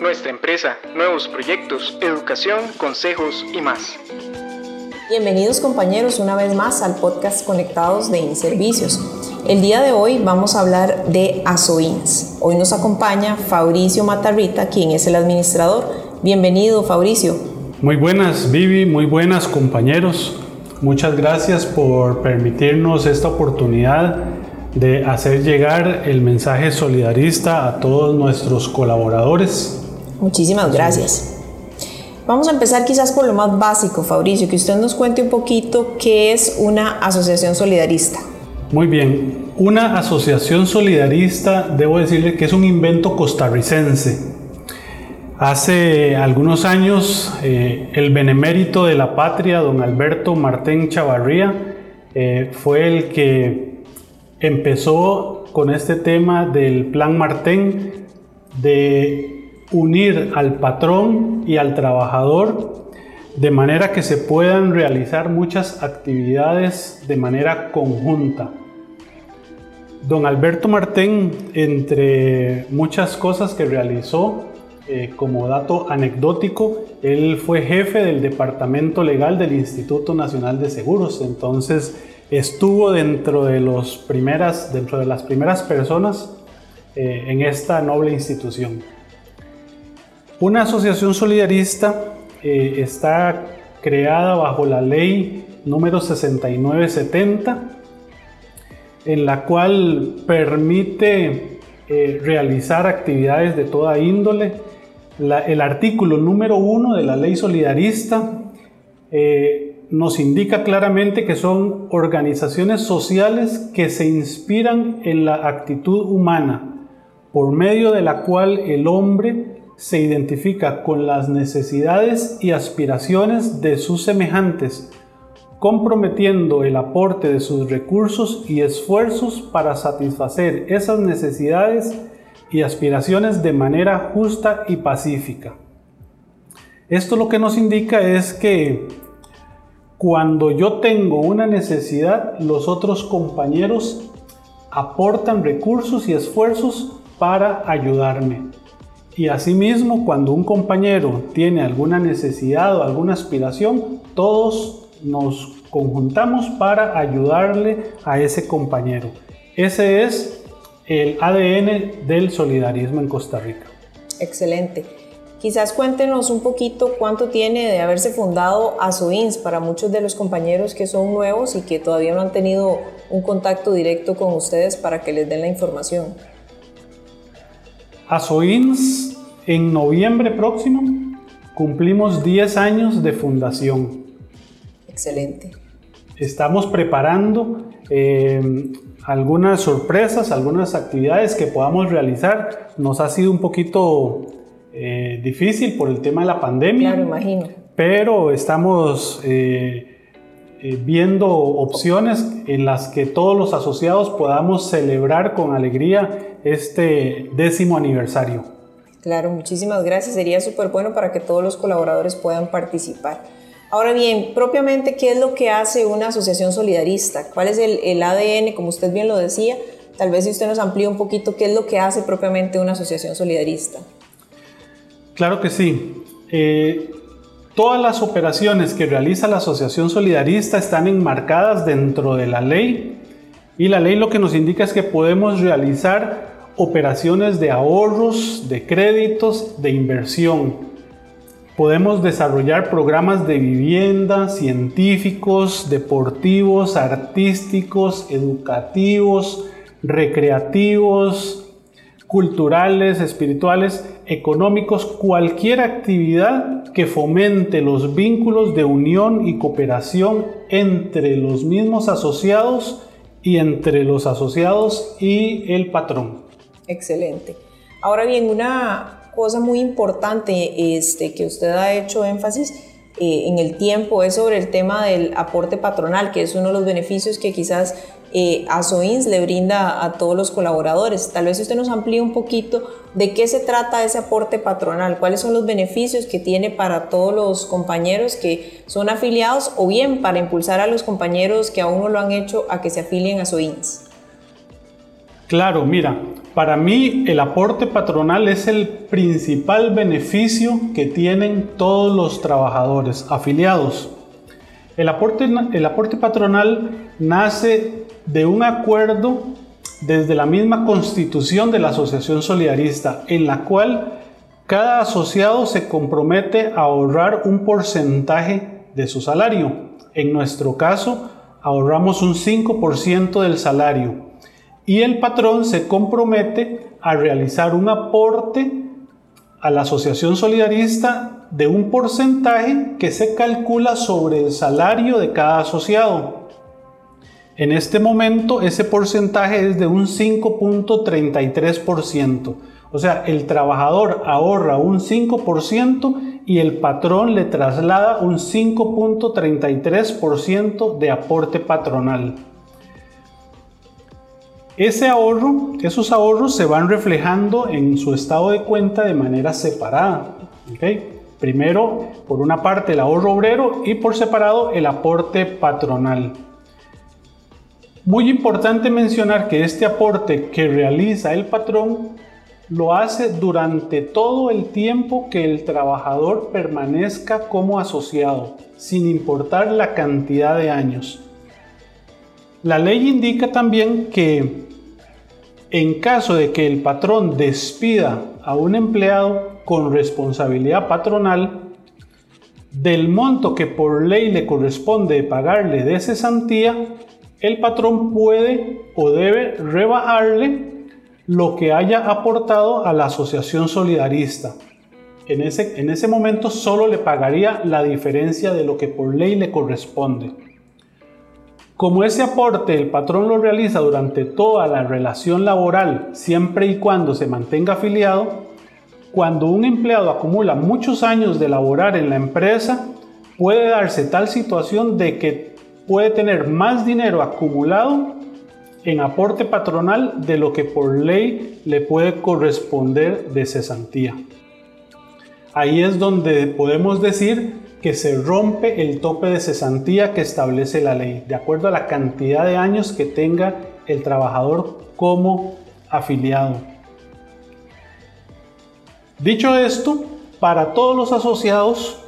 nuestra empresa, nuevos proyectos, educación, consejos y más. Bienvenidos compañeros una vez más al podcast Conectados de Inservicios. El día de hoy vamos a hablar de ASOINS. Hoy nos acompaña Fabricio Matarrita, quien es el administrador. Bienvenido Fabricio. Muy buenas Vivi, muy buenas compañeros. Muchas gracias por permitirnos esta oportunidad de hacer llegar el mensaje solidarista a todos nuestros colaboradores. Muchísimas gracias. Vamos a empezar quizás por lo más básico, Fabricio, que usted nos cuente un poquito qué es una asociación solidarista. Muy bien, una asociación solidarista, debo decirle que es un invento costarricense. Hace algunos años, eh, el benemérito de la patria, don Alberto Martín Chavarría, eh, fue el que empezó con este tema del Plan Martén de unir al patrón y al trabajador de manera que se puedan realizar muchas actividades de manera conjunta. Don Alberto Martén, entre muchas cosas que realizó, eh, como dato anecdótico, él fue jefe del departamento legal del Instituto Nacional de Seguros, entonces estuvo dentro de, las primeras personas eh, en esta noble institución. Una asociación solidarista eh, está creada bajo la ley número 6970, en la cual permite eh, realizar actividades de toda índole. el artículo número uno de la ley solidarista nos indica claramente que son organizaciones sociales que se inspiran en la actitud humana, por medio de la cual el hombre se identifica con las necesidades y aspiraciones de sus semejantes, comprometiendo el aporte de sus recursos y esfuerzos para satisfacer esas necesidades y aspiraciones de manera justa y pacífica. Esto lo que nos indica es que cuando yo tengo una necesidad, los otros compañeros aportan recursos y esfuerzos para ayudarme. Y asimismo, cuando un compañero tiene alguna necesidad o alguna aspiración, todos nos conjuntamos para ayudarle a ese compañero. Ese es el ADN del solidarismo en Costa Rica. Excelente. Quizás cuéntenos un poquito cuánto tiene de haberse fundado ASOINS para muchos de los compañeros que son nuevos y que todavía no han tenido un contacto directo con ustedes para que les den la información. ASOINS en noviembre próximo cumplimos 10 años de fundación. Excelente. Estamos preparando eh, algunas sorpresas, algunas actividades que podamos realizar. Nos ha sido un poquito eh, difícil por el tema de la pandemia. Claro, imagino. Pero estamos eh, eh, viendo opciones en las que todos los asociados podamos celebrar con alegría este décimo aniversario. Claro, muchísimas gracias. Sería súper bueno para que todos los colaboradores puedan participar. Ahora bien, propiamente, ¿qué es lo que hace una asociación solidarista? ¿Cuál es el, el ADN, como usted bien lo decía? Tal vez si usted nos amplía un poquito, ¿qué es lo que hace propiamente una asociación solidarista? Claro que sí. Eh, todas las operaciones que realiza la Asociación Solidarista están enmarcadas dentro de la ley y la ley lo que nos indica es que podemos realizar operaciones de ahorros, de créditos, de inversión. Podemos desarrollar programas de vivienda, científicos, deportivos, artísticos, educativos, recreativos, culturales, espirituales, económicos, cualquier actividad que fomente los vínculos de unión y cooperación entre los mismos asociados y entre los asociados y el patrón. Excelente. Ahora bien, una cosa muy importante este, que usted ha hecho énfasis eh, en el tiempo es sobre el tema del aporte patronal, que es uno de los beneficios que quizás eh, ASOINS le brinda a todos los colaboradores. Tal vez usted nos amplíe un poquito de qué se trata ese aporte patronal, cuáles son los beneficios que tiene para todos los compañeros que son afiliados o bien para impulsar a los compañeros que aún no lo han hecho a que se afilien a ASOINS. Claro, mira, Para mí el aporte patronal es el principal beneficio que tienen todos los trabajadores afiliados. El aporte, el aporte patronal nace de un acuerdo desde la misma constitución de la Asociación Solidarista, en la cual cada asociado se compromete a ahorrar un porcentaje de su salario. En nuestro caso, ahorramos un 5% del salario y el patrón se compromete a realizar un aporte a la asociación solidarista de un porcentaje que se calcula sobre el salario de cada asociado. En este momento ese porcentaje es de un 5.33%. O sea, el trabajador ahorra un 5% y el patrón le traslada un 5.33% de aporte patronal. Ese ahorro, esos ahorros se van reflejando en su estado de cuenta de manera separada. Primero, por una parte, el ahorro obrero y por separado el aporte patronal. Muy importante mencionar que este aporte que realiza el patrón lo hace durante todo el tiempo que el trabajador permanezca como asociado, sin importar la cantidad de años. La ley indica también que en caso de que el patrón despida a un empleado con responsabilidad patronal, del monto que por ley le corresponde pagarle de cesantía, el patrón puede o debe rebajarle lo que haya aportado a la asociación solidarista. En ese, en ese momento solo le pagaría la diferencia de lo que por ley le corresponde. Como ese aporte el patrón lo realiza durante toda la relación laboral, siempre y cuando se mantenga afiliado, cuando un empleado acumula muchos años de laborar en la empresa, puede darse tal situación de que puede tener más dinero acumulado en aporte patronal de lo que por ley le puede corresponder de cesantía. Ahí es donde podemos decir que se rompe el tope de cesantía que establece la ley, de acuerdo a la cantidad de años que tenga el trabajador como afiliado. Dicho esto, para todos los asociados,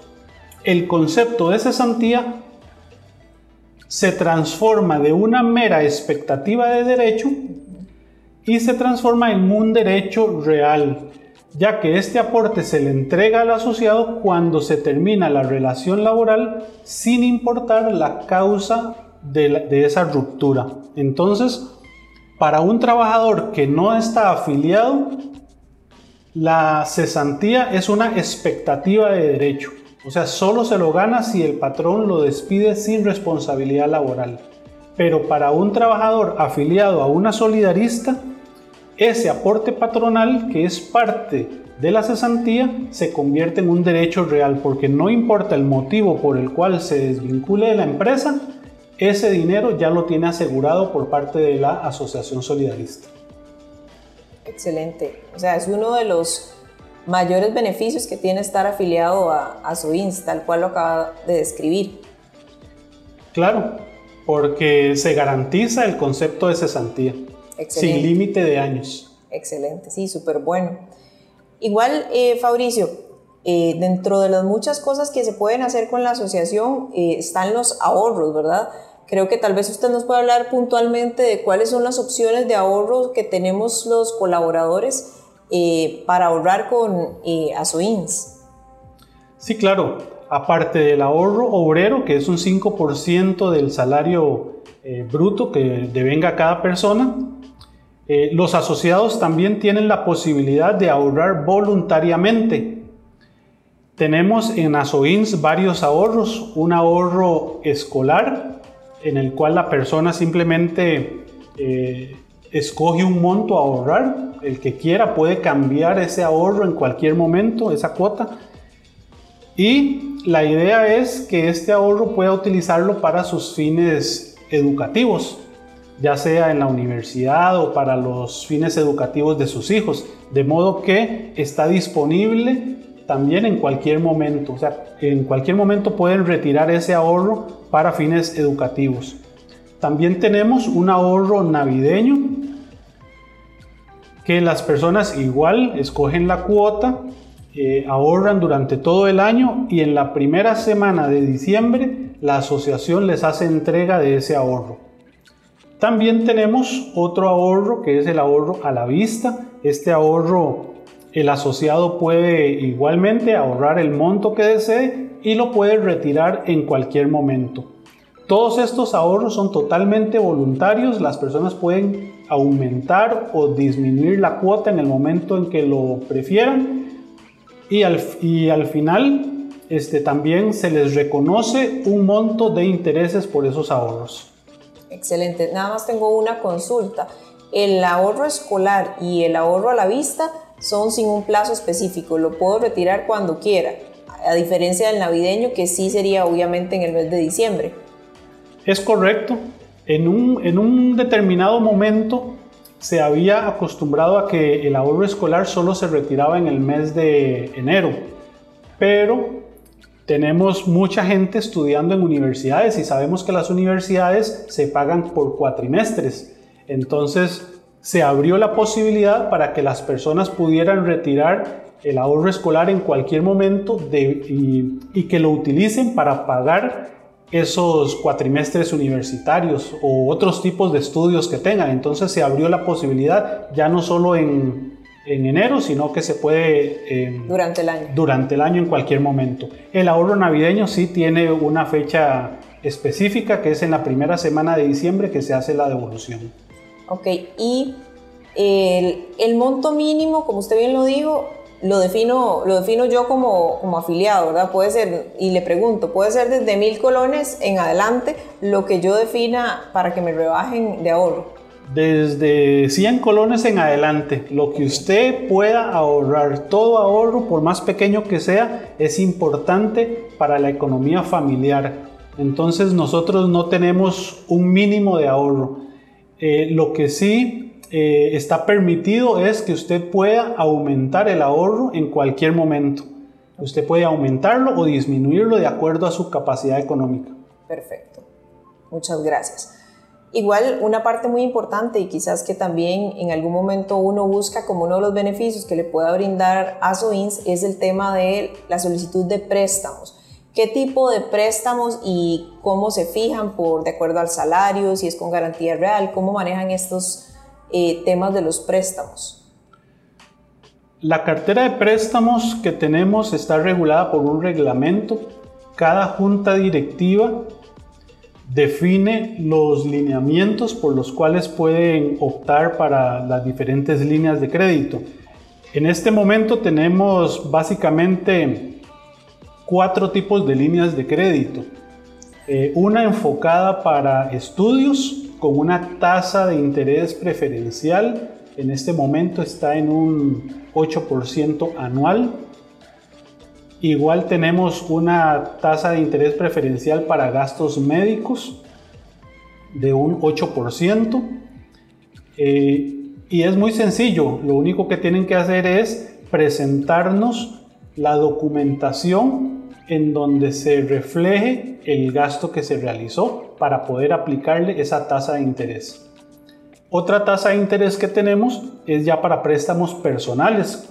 el concepto de cesantía se transforma de una mera expectativa de derecho y se transforma en un derecho real, ya que este aporte se le entrega al asociado cuando se termina la relación laboral sin importar la causa de, esa ruptura. Entonces, para un trabajador que no está afiliado, la cesantía es una expectativa de derecho. O sea, solo se lo gana si el patrón lo despide sin responsabilidad laboral. Pero para un trabajador afiliado a una solidarista, ese aporte patronal que es parte de la cesantía se convierte en un derecho real porque no importa el motivo por el cual se desvincule de la empresa, ese dinero ya lo tiene asegurado por parte de la asociación solidarista. Excelente. O sea, es uno de los mayores beneficios que tiene estar afiliado a, a SOINS, tal cual lo acaba de describir. Claro, porque se garantiza el concepto de cesantía. Sin límite de años. Excelente, sí, súper bueno. Igual, eh, Fabricio, eh, dentro de las muchas cosas que se pueden hacer con la asociación eh, están los ahorros, ¿verdad? Creo que tal vez usted nos pueda hablar puntualmente de cuáles son las opciones de ahorro que tenemos los colaboradores para ahorrar con ASOINS. Sí, claro. Aparte del ahorro obrero, que es un 5% del salario bruto que devenga cada persona, eh, los asociados también tienen la posibilidad de ahorrar voluntariamente. Tenemos en ASOINS varios ahorros, un ahorro escolar en el cual la persona simplemente eh, escoge un monto a ahorrar, el que quiera puede cambiar ese ahorro en cualquier momento, esa cuota. Y la idea es que este ahorro pueda utilizarlo para sus fines educativos ya sea en la universidad o para los fines educativos de sus hijos, de modo que está disponible también en cualquier momento, o sea, en cualquier momento pueden retirar ese ahorro para fines educativos. También tenemos un ahorro navideño que las personas igual escogen la cuota, eh, ahorran durante todo el año y en la primera semana de diciembre la asociación les hace entrega de ese ahorro. También tenemos otro ahorro que es el ahorro a la vista. Este ahorro el asociado puede igualmente ahorrar el monto que desee y lo puede retirar en cualquier momento. Todos estos ahorros son totalmente voluntarios, las personas pueden aumentar o disminuir la cuota en el momento en que lo prefieran y al, y al final este, también se les reconoce un monto de intereses por esos ahorros. Excelente, nada más tengo una consulta. El ahorro escolar y el ahorro a la vista son sin un plazo específico, lo puedo retirar cuando quiera, a diferencia del navideño que sí sería obviamente en el mes de diciembre. Es correcto, en un, en un determinado momento se había acostumbrado a que el ahorro escolar solo se retiraba en el mes de enero, pero tenemos mucha gente estudiando en universidades y sabemos que las universidades se pagan por cuatrimestres. Entonces se abrió la posibilidad para que las personas pudieran retirar el ahorro escolar en cualquier momento y, que lo utilicen para pagar esos cuatrimestres universitarios o otros tipos de estudios que tengan. Entonces se abrió la posibilidad ya no solo en, en enero, sino que se puede... Em, durante el año. Durante el año en cualquier momento. El ahorro navideño sí tiene una fecha específica que es en la primera semana de diciembre que se hace la devolución. Ok, y el, el monto mínimo, como usted bien lo dijo, lo defino, lo defino yo como, como, afiliado, ¿verdad? Puede ser, y le pregunto, puede ser desde mil colones en adelante lo que yo defina para que me rebajen de ahorro. Desde 100 colones en adelante, lo que usted pueda ahorrar, todo ahorro, por más pequeño que sea, es importante para la economía familiar. Entonces nosotros no tenemos un mínimo de ahorro. Eh, lo que sí eh, está permitido es que usted pueda aumentar el ahorro en cualquier momento. Usted puede aumentarlo o disminuirlo de acuerdo a su capacidad económica. Perfecto. Muchas gracias. Igual una parte muy importante y quizás que también en algún momento uno busca como uno de los beneficios que le pueda brindar a SOINS es el tema de la solicitud de préstamos. ¿Qué tipo de préstamos y cómo se fijan por de acuerdo al salario, si es con garantía real, cómo manejan estos eh, temas de los préstamos? La cartera de préstamos que tenemos está regulada por un reglamento. Cada junta directiva define los lineamientos por los cuales pueden optar para las diferentes líneas de crédito. En este momento tenemos básicamente cuatro tipos de líneas de crédito. Eh, una enfocada para estudios, con una tasa de interés preferencial. En este momento está en un 8% anual. Igual tenemos una tasa de interés preferencial para gastos médicos de un 8%. Eh, y es muy sencillo, lo único que tienen que hacer es presentarnos la documentación en donde se refleje el gasto que se realizó para poder aplicarle esa tasa de interés. Otra tasa de interés que tenemos es ya para préstamos personales.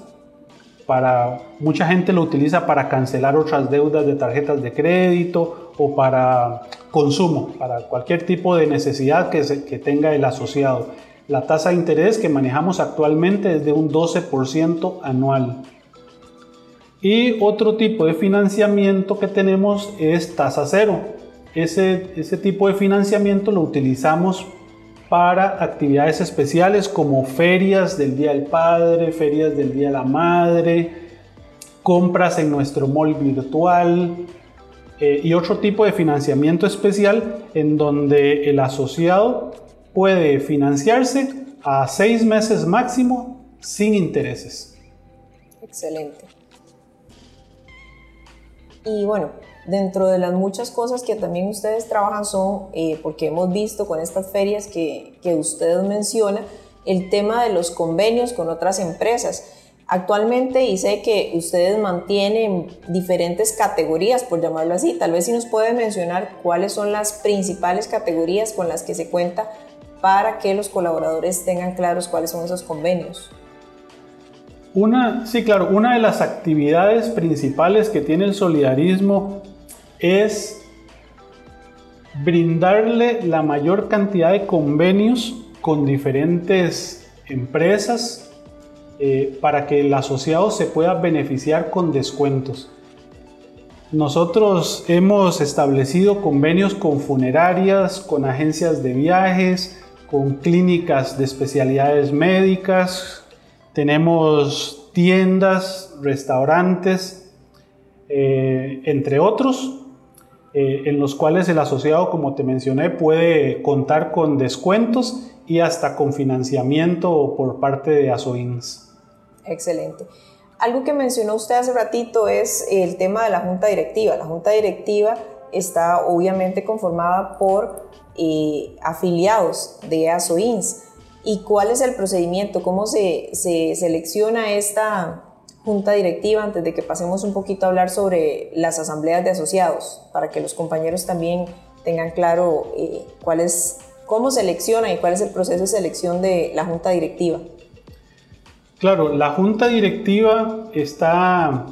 Para mucha gente lo utiliza para cancelar otras deudas de tarjetas de crédito o para consumo, para cualquier tipo de necesidad que, tenga el asociado. La tasa de interés que manejamos actualmente es de un 12% anual. Y otro tipo de financiamiento que tenemos es tasa cero. Ese, ese tipo de financiamiento lo utilizamos para actividades especiales como ferias del Día del Padre, ferias del Día de la Madre, compras en nuestro mall virtual eh, y otro tipo de financiamiento especial en donde el asociado puede financiarse a seis meses máximo sin intereses. Excelente. Y bueno, dentro de las muchas cosas que también ustedes trabajan son, eh, porque hemos visto con estas ferias que, que usted menciona, el tema de los convenios con otras empresas. Actualmente, y sé que ustedes mantienen diferentes categorías, por llamarlo así, tal vez si nos puede mencionar cuáles son las principales categorías con las que se cuenta para que los colaboradores tengan claros cuáles son esos convenios. Una, sí, claro, una de las actividades principales que tiene el solidarismo es brindarle la mayor cantidad de convenios con diferentes empresas eh, para que el asociado se pueda beneficiar con descuentos. Nosotros hemos establecido convenios con funerarias, con agencias de viajes, con clínicas de especialidades médicas, tenemos tiendas, restaurantes, eh, entre otros, eh, en los cuales el asociado, como te mencioné, puede contar con descuentos y hasta con financiamiento por parte de ASOINS. Excelente. Algo que mencionó usted hace ratito es el tema de la junta directiva. La junta directiva está obviamente conformada por eh, afiliados de ASOINS. ¿Y cuál es el procedimiento? ¿Cómo se, se selecciona esta, junta directiva antes de que pasemos un poquito a hablar sobre las asambleas de asociados, para que los compañeros también tengan claro eh, cuál es, cómo selecciona y cuál es el proceso de selección de la junta directiva. Claro, la junta directiva está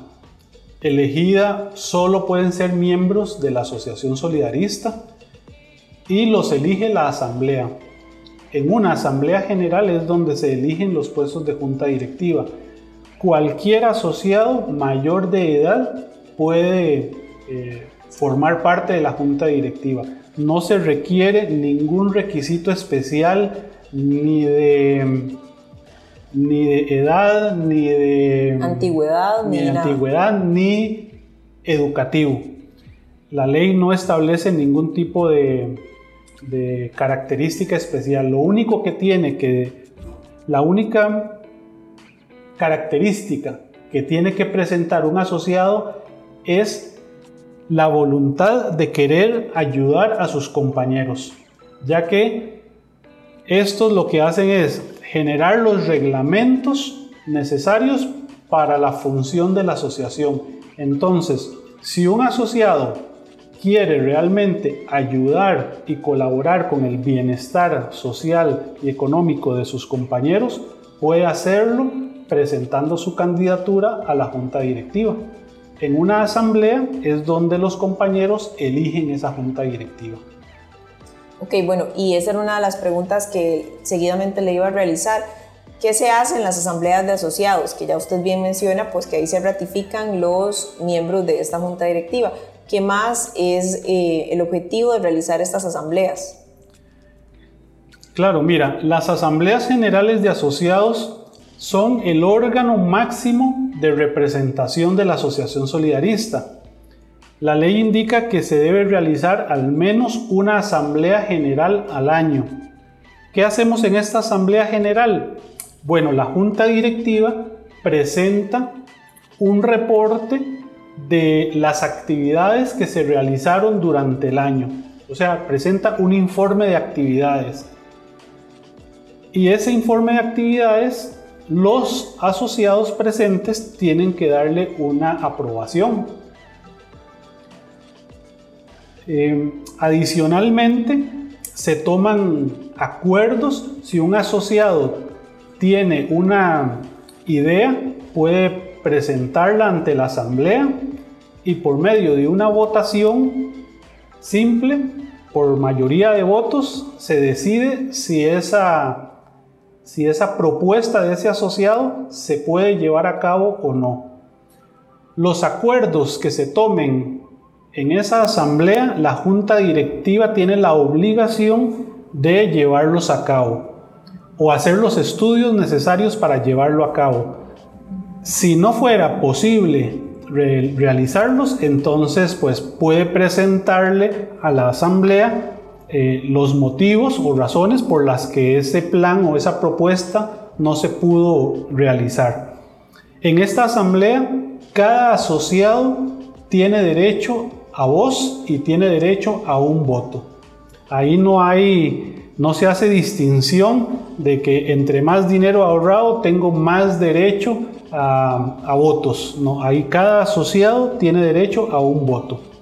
elegida, solo pueden ser miembros de la asociación solidarista y los elige la asamblea. En una asamblea general es donde se eligen los puestos de junta directiva cualquier asociado mayor de edad puede eh, formar parte de la junta directiva. No se requiere ningún requisito especial ni de, ni de edad, ni de antigüedad, ni, antigüedad, ni educativo. La ley no establece ningún tipo de, de característica especial. Lo único que tiene que, la única característica que tiene que presentar un asociado es la voluntad de querer ayudar a sus compañeros, ya que estos lo que hacen es generar los reglamentos necesarios para la función de la asociación. Entonces, si un asociado quiere realmente ayudar y colaborar con el bienestar social y económico de sus compañeros, puede hacerlo presentando su candidatura a la junta directiva. En una asamblea es donde los compañeros eligen esa junta directiva. Ok, bueno, y esa era una de las preguntas que seguidamente le iba a realizar. ¿Qué se hace en las asambleas de asociados? Que ya usted bien menciona, pues que ahí se ratifican los miembros de esta junta directiva. ¿Qué más es eh, el objetivo de realizar estas asambleas? Claro, mira, las asambleas generales de asociados son el órgano máximo de representación de la Asociación Solidarista. La ley indica que se debe realizar al menos una asamblea general al año. ¿Qué hacemos en esta asamblea general? Bueno, la junta directiva presenta un reporte de las actividades que se realizaron durante el año. O sea, presenta un informe de actividades. Y ese informe de actividades los asociados presentes tienen que darle una aprobación. Eh, adicionalmente, se toman acuerdos. Si un asociado tiene una idea, puede presentarla ante la asamblea y por medio de una votación simple, por mayoría de votos, se decide si esa si esa propuesta de ese asociado se puede llevar a cabo o no. Los acuerdos que se tomen en esa asamblea, la junta directiva tiene la obligación de llevarlos a cabo o hacer los estudios necesarios para llevarlo a cabo. Si no fuera posible realizarlos, entonces pues puede presentarle a la asamblea eh, los motivos o razones por las que ese plan o esa propuesta no se pudo realizar. En esta asamblea, cada asociado tiene derecho a voz y tiene derecho a un voto. Ahí no hay, no se hace distinción de que entre más dinero ahorrado tengo más derecho a, a votos. No, ahí cada asociado tiene derecho a un voto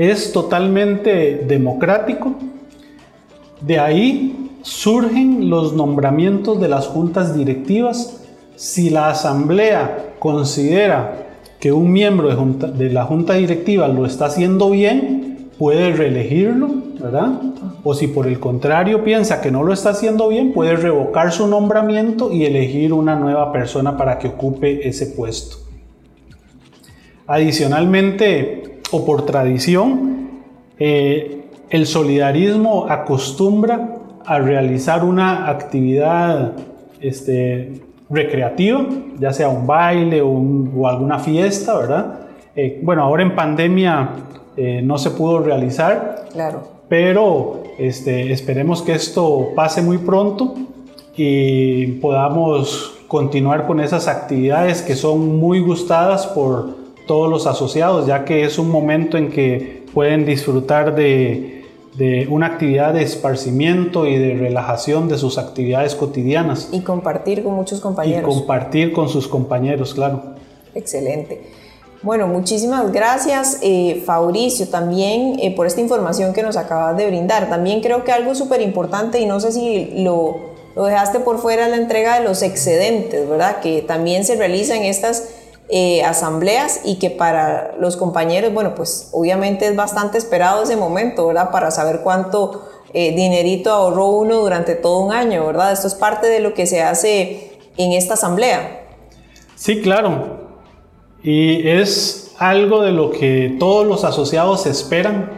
es totalmente democrático. De ahí surgen los nombramientos de las juntas directivas. Si la asamblea considera que un miembro de, de la junta directiva lo está haciendo bien, puede reelegirlo, ¿verdad? O si por el contrario piensa que no lo está haciendo bien, puede revocar su nombramiento y elegir una nueva persona para que ocupe ese puesto. Adicionalmente, o por tradición, eh, el solidarismo acostumbra a realizar una actividad este, recreativa, ya sea un baile o, alguna fiesta, ¿verdad? Eh, bueno, ahora en pandemia eh, no se pudo realizar, claro. pero este, esperemos que esto pase muy pronto y podamos continuar con esas actividades que son muy gustadas por todos los asociados, ya que es un momento en que pueden disfrutar de de una actividad de esparcimiento y de relajación de sus actividades cotidianas. Y compartir con muchos compañeros. Y compartir con sus compañeros, claro. Excelente. Bueno, muchísimas gracias, eh, Fabricio, también eh, por esta información que nos acabas de brindar. También creo que algo súper importante, y no sé si lo, lo dejaste por fuera, la entrega de los excedentes, ¿verdad? Que también se realizan estas eh, asambleas y que para los compañeros, bueno, pues obviamente es bastante esperado ese momento, ¿verdad? Para saber cuánto eh, dinerito ahorró uno durante todo un año, ¿verdad? Esto es parte de lo que se hace en esta asamblea. Sí, claro. Y es algo de lo que todos los asociados esperan,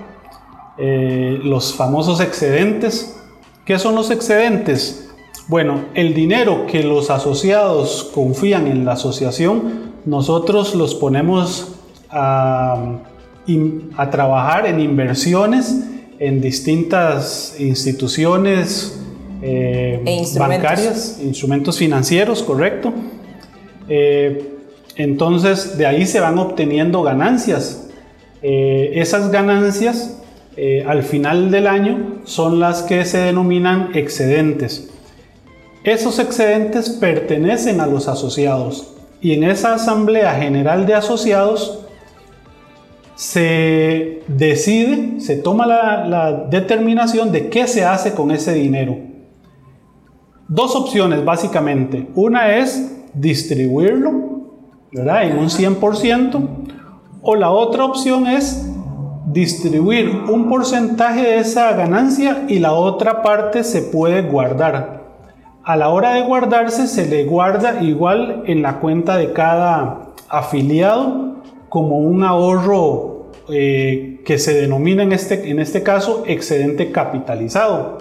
eh, los famosos excedentes. ¿Qué son los excedentes? Bueno, el dinero que los asociados confían en la asociación nosotros los ponemos a, trabajar en inversiones en distintas instituciones eh, e bancarias, instrumentos financieros, correcto. Eh, entonces de ahí se van obteniendo ganancias. Eh, esas ganancias al final del año son las que se denominan excedentes. Esos excedentes pertenecen a los asociados y en esa Asamblea General de Asociados se decide, se toma la, determinación de qué se hace con ese dinero. Dos opciones básicamente. Una es distribuirlo, ¿verdad? En un 100%. O la otra opción es distribuir un porcentaje de esa ganancia y la otra parte se puede guardar a la hora de guardarse se le guarda igual en la cuenta de cada afiliado como un ahorro eh, que se denomina en este, en este caso excedente capitalizado.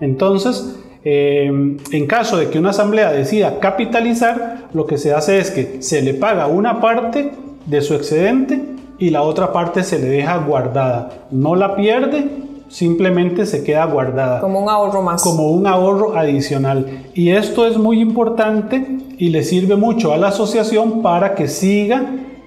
Entonces, eh, en caso de que una asamblea decida capitalizar, lo que se hace es que se le paga una parte de su excedente y la otra parte se le deja guardada. No la pierde simplemente se queda guardada. Como un ahorro más. Como un ahorro adicional. Y esto es muy importante y le sirve mucho a la asociación para que siga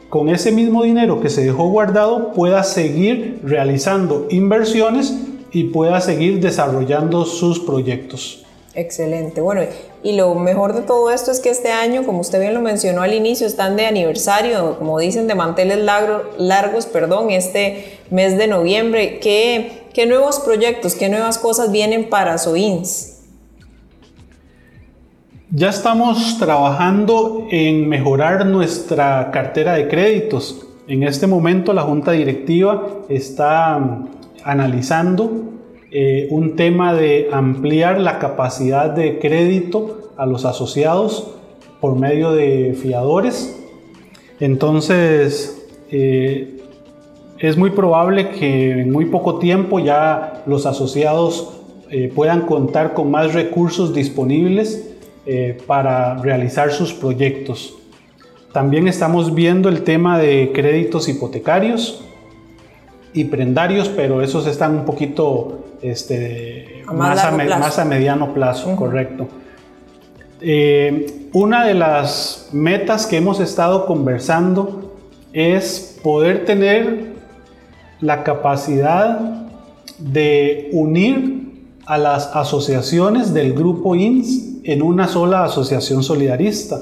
con ese mismo dinero que se dejó guardado, pueda seguir realizando inversiones y pueda seguir desarrollando sus proyectos. Excelente. Bueno, y lo mejor de todo esto es que este año, como usted bien lo mencionó al inicio, están de aniversario, como dicen, de manteles largos, perdón, este mes de noviembre. ¿Qué, qué nuevos proyectos, qué nuevas cosas vienen para SOINS? Ya estamos trabajando en mejorar nuestra cartera de créditos. En este momento la Junta Directiva está analizando eh, un tema de ampliar la capacidad de crédito a los asociados por medio de fiadores. Entonces, eh, es muy probable que en muy poco tiempo ya los asociados eh, puedan contar con más recursos disponibles para realizar sus proyectos. También estamos viendo el tema de créditos hipotecarios y prendarios, pero esos están un poquito este, más, a, mediano plazo, correcto. Eh, una de las metas que hemos estado conversando es poder tener la capacidad de unir a las asociaciones del grupo INS en una sola asociación solidarista.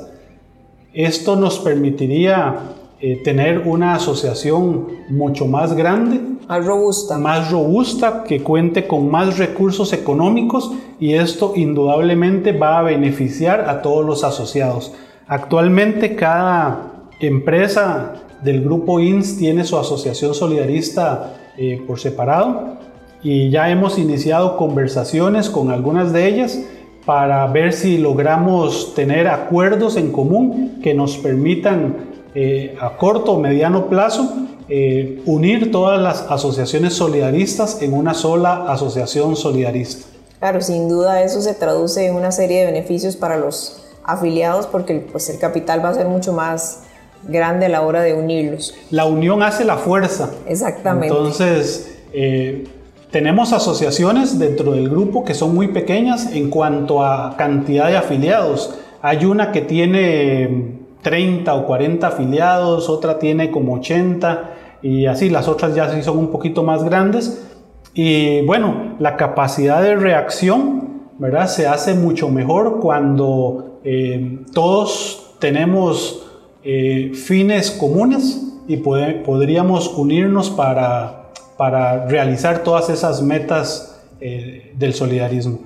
Esto nos permitiría eh, tener una asociación mucho más grande. Más robusta. Más robusta, que cuente con más recursos económicos y esto indudablemente va a beneficiar a todos los asociados. Actualmente cada empresa del grupo INS tiene su asociación solidarista eh, por separado y ya hemos iniciado conversaciones con algunas de ellas para ver si logramos tener acuerdos en común que nos permitan eh, a corto o mediano plazo eh, unir todas las asociaciones solidaristas en una sola asociación solidarista. Claro, sin duda eso se traduce en una serie de beneficios para los afiliados porque pues, el capital va a ser mucho más grande a la hora de unirlos. La unión hace la fuerza. Exactamente. Entonces, eh, tenemos asociaciones dentro del grupo que son muy pequeñas en cuanto a cantidad de afiliados. Hay una que tiene 30 o 40 afiliados, otra tiene como 80 y así las otras ya sí son un poquito más grandes. Y bueno, la capacidad de reacción, ¿verdad? Se hace mucho mejor cuando eh, todos tenemos eh, fines comunes y podríamos unirnos para, para, realizar todas esas metas eh, del solidarismo.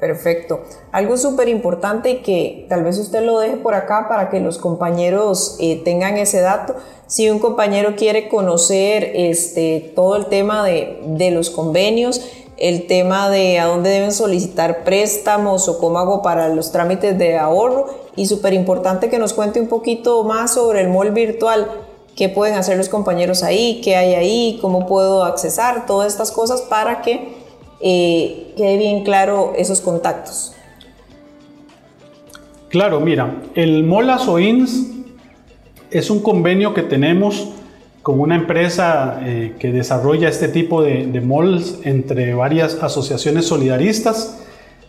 Perfecto. Algo súper importante y que tal vez usted lo deje por acá para que los compañeros eh, tengan ese dato. Si un compañero quiere conocer este, todo el tema de, de, los convenios, el tema de a dónde deben solicitar préstamos o cómo hago para los trámites de ahorro y súper importante que nos cuente un poquito más sobre el mall virtual. ¿Qué pueden hacer los compañeros ahí? ¿Qué hay ahí? ¿Cómo puedo accesar? Todas estas cosas para que eh, quede bien claro esos contactos. Claro, mira, el Molas OINS es un convenio que tenemos con una empresa eh, que desarrolla este tipo de, de malls entre varias asociaciones solidaristas.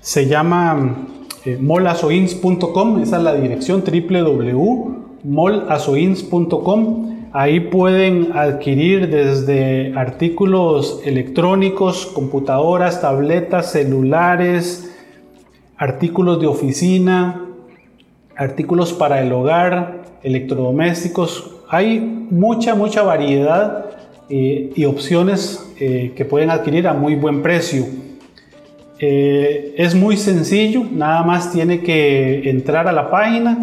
Se llama eh, molasoins.com, esa es la dirección www.molasoins.com. Ahí pueden adquirir desde artículos electrónicos, computadoras, tabletas, celulares, artículos de oficina, artículos para el hogar, electrodomésticos. Hay mucha, mucha variedad eh, y opciones eh, que pueden adquirir a muy buen precio. Eh, es muy sencillo, nada más tiene que entrar a la página,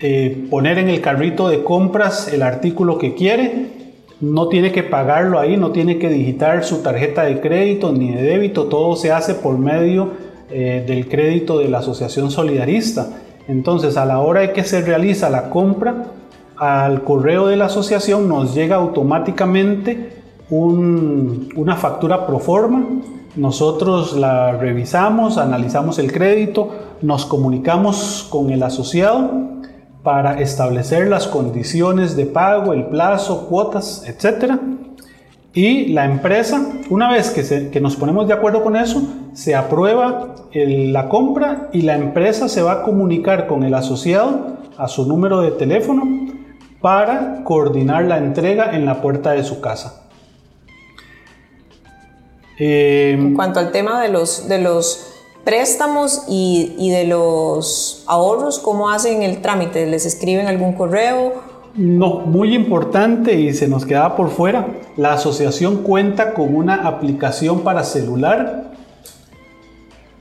eh, poner en el carrito de compras el artículo que quiere, no tiene que pagarlo ahí, no tiene que digitar su tarjeta de crédito ni de débito, todo se hace por medio eh, del crédito de la asociación solidarista. Entonces a la hora de que se realiza la compra, al correo de la asociación nos llega automáticamente una factura pro forma. Nosotros la revisamos, analizamos el crédito, nos comunicamos con el asociado para establecer las condiciones de pago, el plazo, cuotas, etc. Y la empresa, una vez que, nos ponemos de acuerdo con eso, se aprueba la compra y la empresa se va a comunicar con el asociado a su número de teléfono para coordinar la entrega en la puerta de su casa. En cuanto al tema de los, de los préstamos y, de los ahorros, ¿cómo hacen el trámite? ¿Les escriben algún correo? No, muy importante y se nos quedaba por fuera. La asociación cuenta con una aplicación para celular.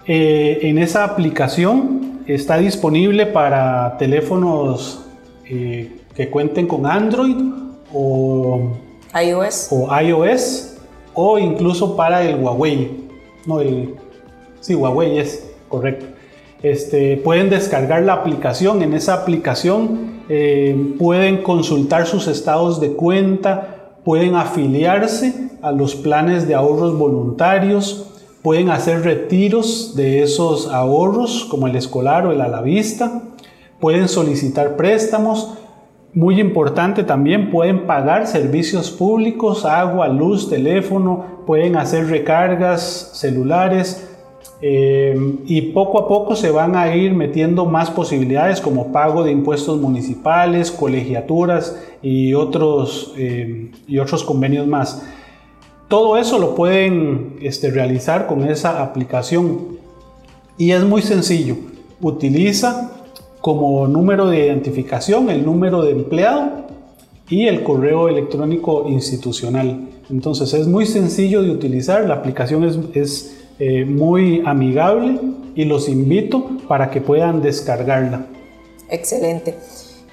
Eh, en esa aplicación está disponible para teléfonos eh, que cuenten con Android o iOS. o iOS o incluso para el Huawei. No, el Sí, Huawei es correcto. Este, pueden descargar la aplicación. En esa aplicación eh, pueden consultar sus estados de cuenta, pueden afiliarse a los planes de ahorros voluntarios, pueden hacer retiros de esos ahorros como el escolar o el a la vista, pueden solicitar préstamos. Muy importante también, pueden pagar servicios públicos, agua, luz, teléfono, pueden hacer recargas celulares, eh, y poco a poco se van a ir metiendo más posibilidades como pago de impuestos municipales, colegiaturas y otros, eh, y otros convenios más. Todo eso lo pueden este, realizar con esa aplicación y es muy sencillo. Utiliza como número de identificación el número de empleado y el correo electrónico institucional. Entonces es muy sencillo de utilizar, la aplicación es, es eh, muy amigable y los invito para que puedan descargarla. Excelente.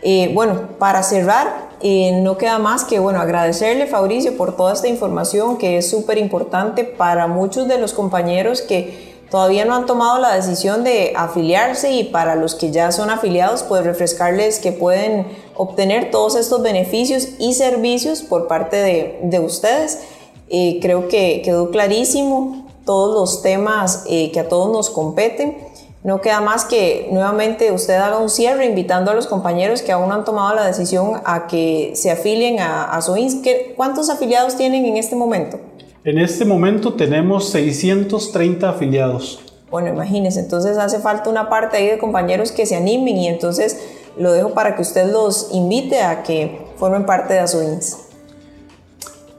Eh, bueno, para cerrar, eh, no queda más que bueno, agradecerle, Fabricio, por toda esta información que es súper importante para muchos de los compañeros que todavía no han tomado la decisión de afiliarse y para los que ya son afiliados, pues refrescarles que pueden obtener todos estos beneficios y servicios por parte de, ustedes. Eh, creo que quedó clarísimo todos los temas que a todos nos competen. No queda más que nuevamente usted haga un cierre invitando a los compañeros que aún no han tomado la decisión a que se afilien a, a SOINS. ¿Cuántos afiliados tienen en este momento? En este momento tenemos 630 afiliados. Bueno, imagínense, entonces hace falta una parte ahí de compañeros que se animen y entonces lo dejo para que usted los invite a que formen parte de ASOINS.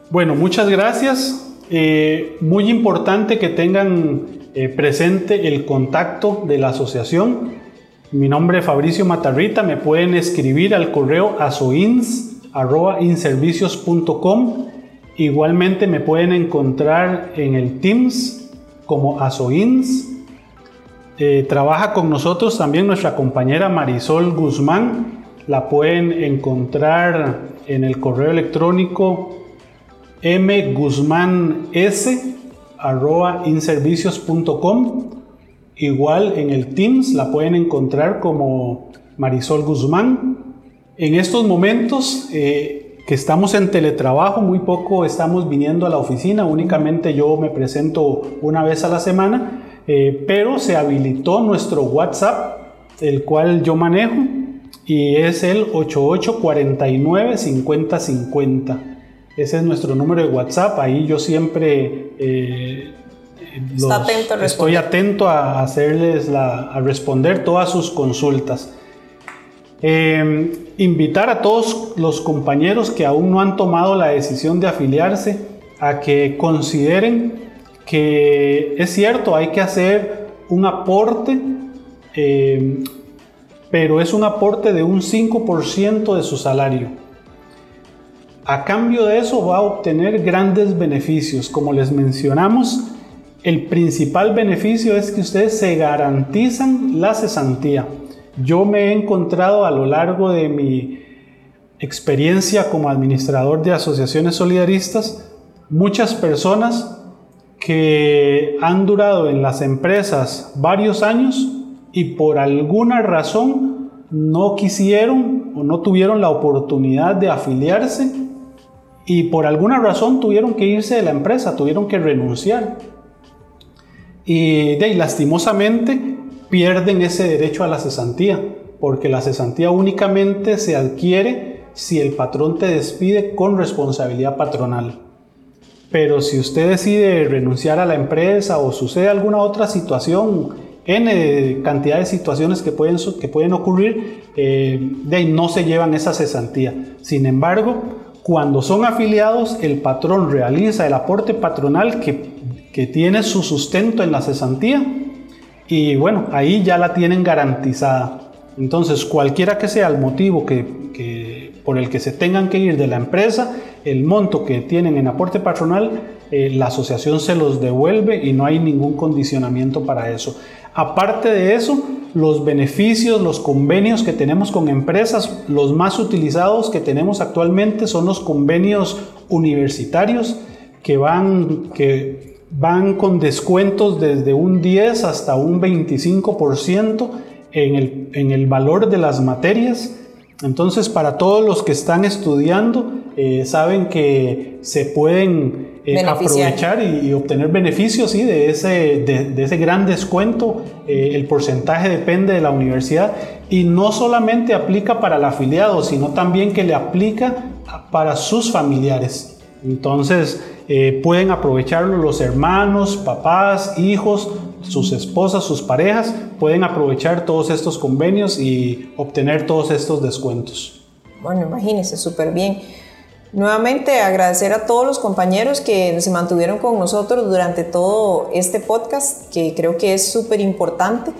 Bueno, muchas gracias. Eh, muy importante que tengan eh, presente el contacto de la asociación. Mi nombre es Fabricio Matarrita, me pueden escribir al correo asoins.inservicios.com. Igualmente me pueden encontrar en el Teams como Asoins. Eh, trabaja con nosotros también nuestra compañera Marisol Guzmán. La pueden encontrar en el correo electrónico mguzmans arroba inservicios.com. Igual en el Teams la pueden encontrar como Marisol Guzmán. En estos momentos eh, que estamos en teletrabajo, muy poco estamos viniendo a la oficina, únicamente yo me presento una vez a la semana, eh, pero se habilitó nuestro WhatsApp, el cual yo manejo, y es el 8849 5050. Ese es nuestro número de WhatsApp. Ahí yo siempre eh, estoy atento a hacerles a responder todas sus consultas. Em, invitar a todos los compañeros que aún no han tomado la decisión de afiliarse a que consideren que es cierto, hay que hacer un aporte, em, pero es un aporte de un 5% de su salario. A cambio de eso va a obtener grandes beneficios. Como les mencionamos, el principal beneficio es que ustedes se garantizan la cesantía. Yo me he encontrado a lo largo de mi experiencia como administrador de asociaciones solidaristas muchas personas que han durado en las empresas varios años y por alguna razón no quisieron o no tuvieron la oportunidad de afiliarse y por alguna razón tuvieron que irse de la empresa, tuvieron que renunciar. Y de lastimosamente pierden ese derecho a la cesantía, porque la cesantía únicamente se adquiere si el patrón te despide con responsabilidad patronal. Pero si usted decide renunciar a la empresa o sucede alguna otra situación, N cantidad de situaciones que pueden, que pueden ocurrir, eh, de no se llevan esa cesantía. Sin embargo, cuando son afiliados, el patrón realiza el aporte patronal que, tiene su sustento en la cesantía y bueno, ahí ya la tienen garantizada. Entonces, cualquiera que sea el motivo que, por el que se tengan que ir de la empresa, el monto que tienen en aporte patronal, eh, la asociación se los devuelve y no hay ningún condicionamiento para eso. Aparte de eso, los beneficios, los convenios que tenemos con empresas, los más utilizados que tenemos actualmente son los convenios universitarios que van, que van con descuentos desde un 10 hasta un 25% en el, en el valor de las materias. Entonces, para todos los que están estudiando, eh, saben que se pueden eh, aprovechar y, obtener beneficios ¿sí? de, ese, de, ese gran descuento. Eh, el porcentaje depende de la universidad y no solamente aplica para el afiliado, sino también que le aplica para sus familiares. Entonces eh, pueden aprovecharlo los hermanos, papás, hijos, sus esposas, sus parejas, pueden aprovechar todos estos convenios y obtener todos estos descuentos. Bueno, imagínense, súper bien. Nuevamente agradecer a todos los compañeros que se mantuvieron con nosotros durante todo este podcast, que creo que es súper importante.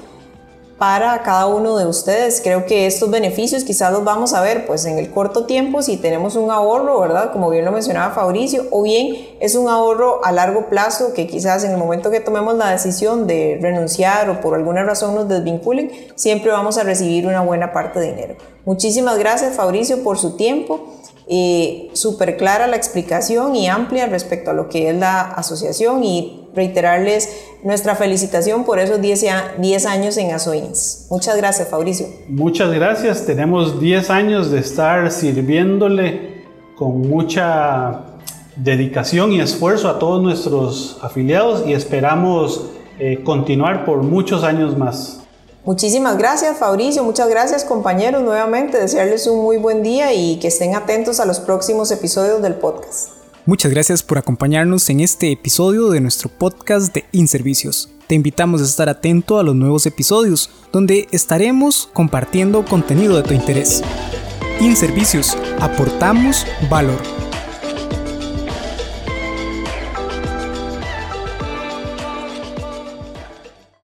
Para cada uno de ustedes. Creo que estos beneficios quizás los vamos a ver pues en el corto tiempo si tenemos un ahorro, ¿verdad? Como bien lo mencionaba Fabricio, o bien es un ahorro a largo plazo que quizás en el momento que tomemos la decisión de renunciar o por alguna razón nos desvinculen, siempre vamos a recibir una buena parte de dinero. Muchísimas gracias Fabricio por su tiempo. Eh, súper clara la explicación y amplia respecto a lo que es la asociación y reiterarles nuestra felicitación por esos 10, años en ASOINS. Muchas gracias, Fabricio. Muchas gracias. Tenemos 10 años de estar sirviéndole con mucha dedicación y esfuerzo a todos nuestros afiliados y esperamos eh, continuar por muchos años más. Muchísimas gracias Fabricio, muchas gracias compañeros nuevamente, desearles un muy buen día y que estén atentos a los próximos episodios del podcast. Muchas gracias por acompañarnos en este episodio de nuestro podcast de InServicios. Te invitamos a estar atento a los nuevos episodios, donde estaremos compartiendo contenido de tu interés. InServicios, aportamos valor.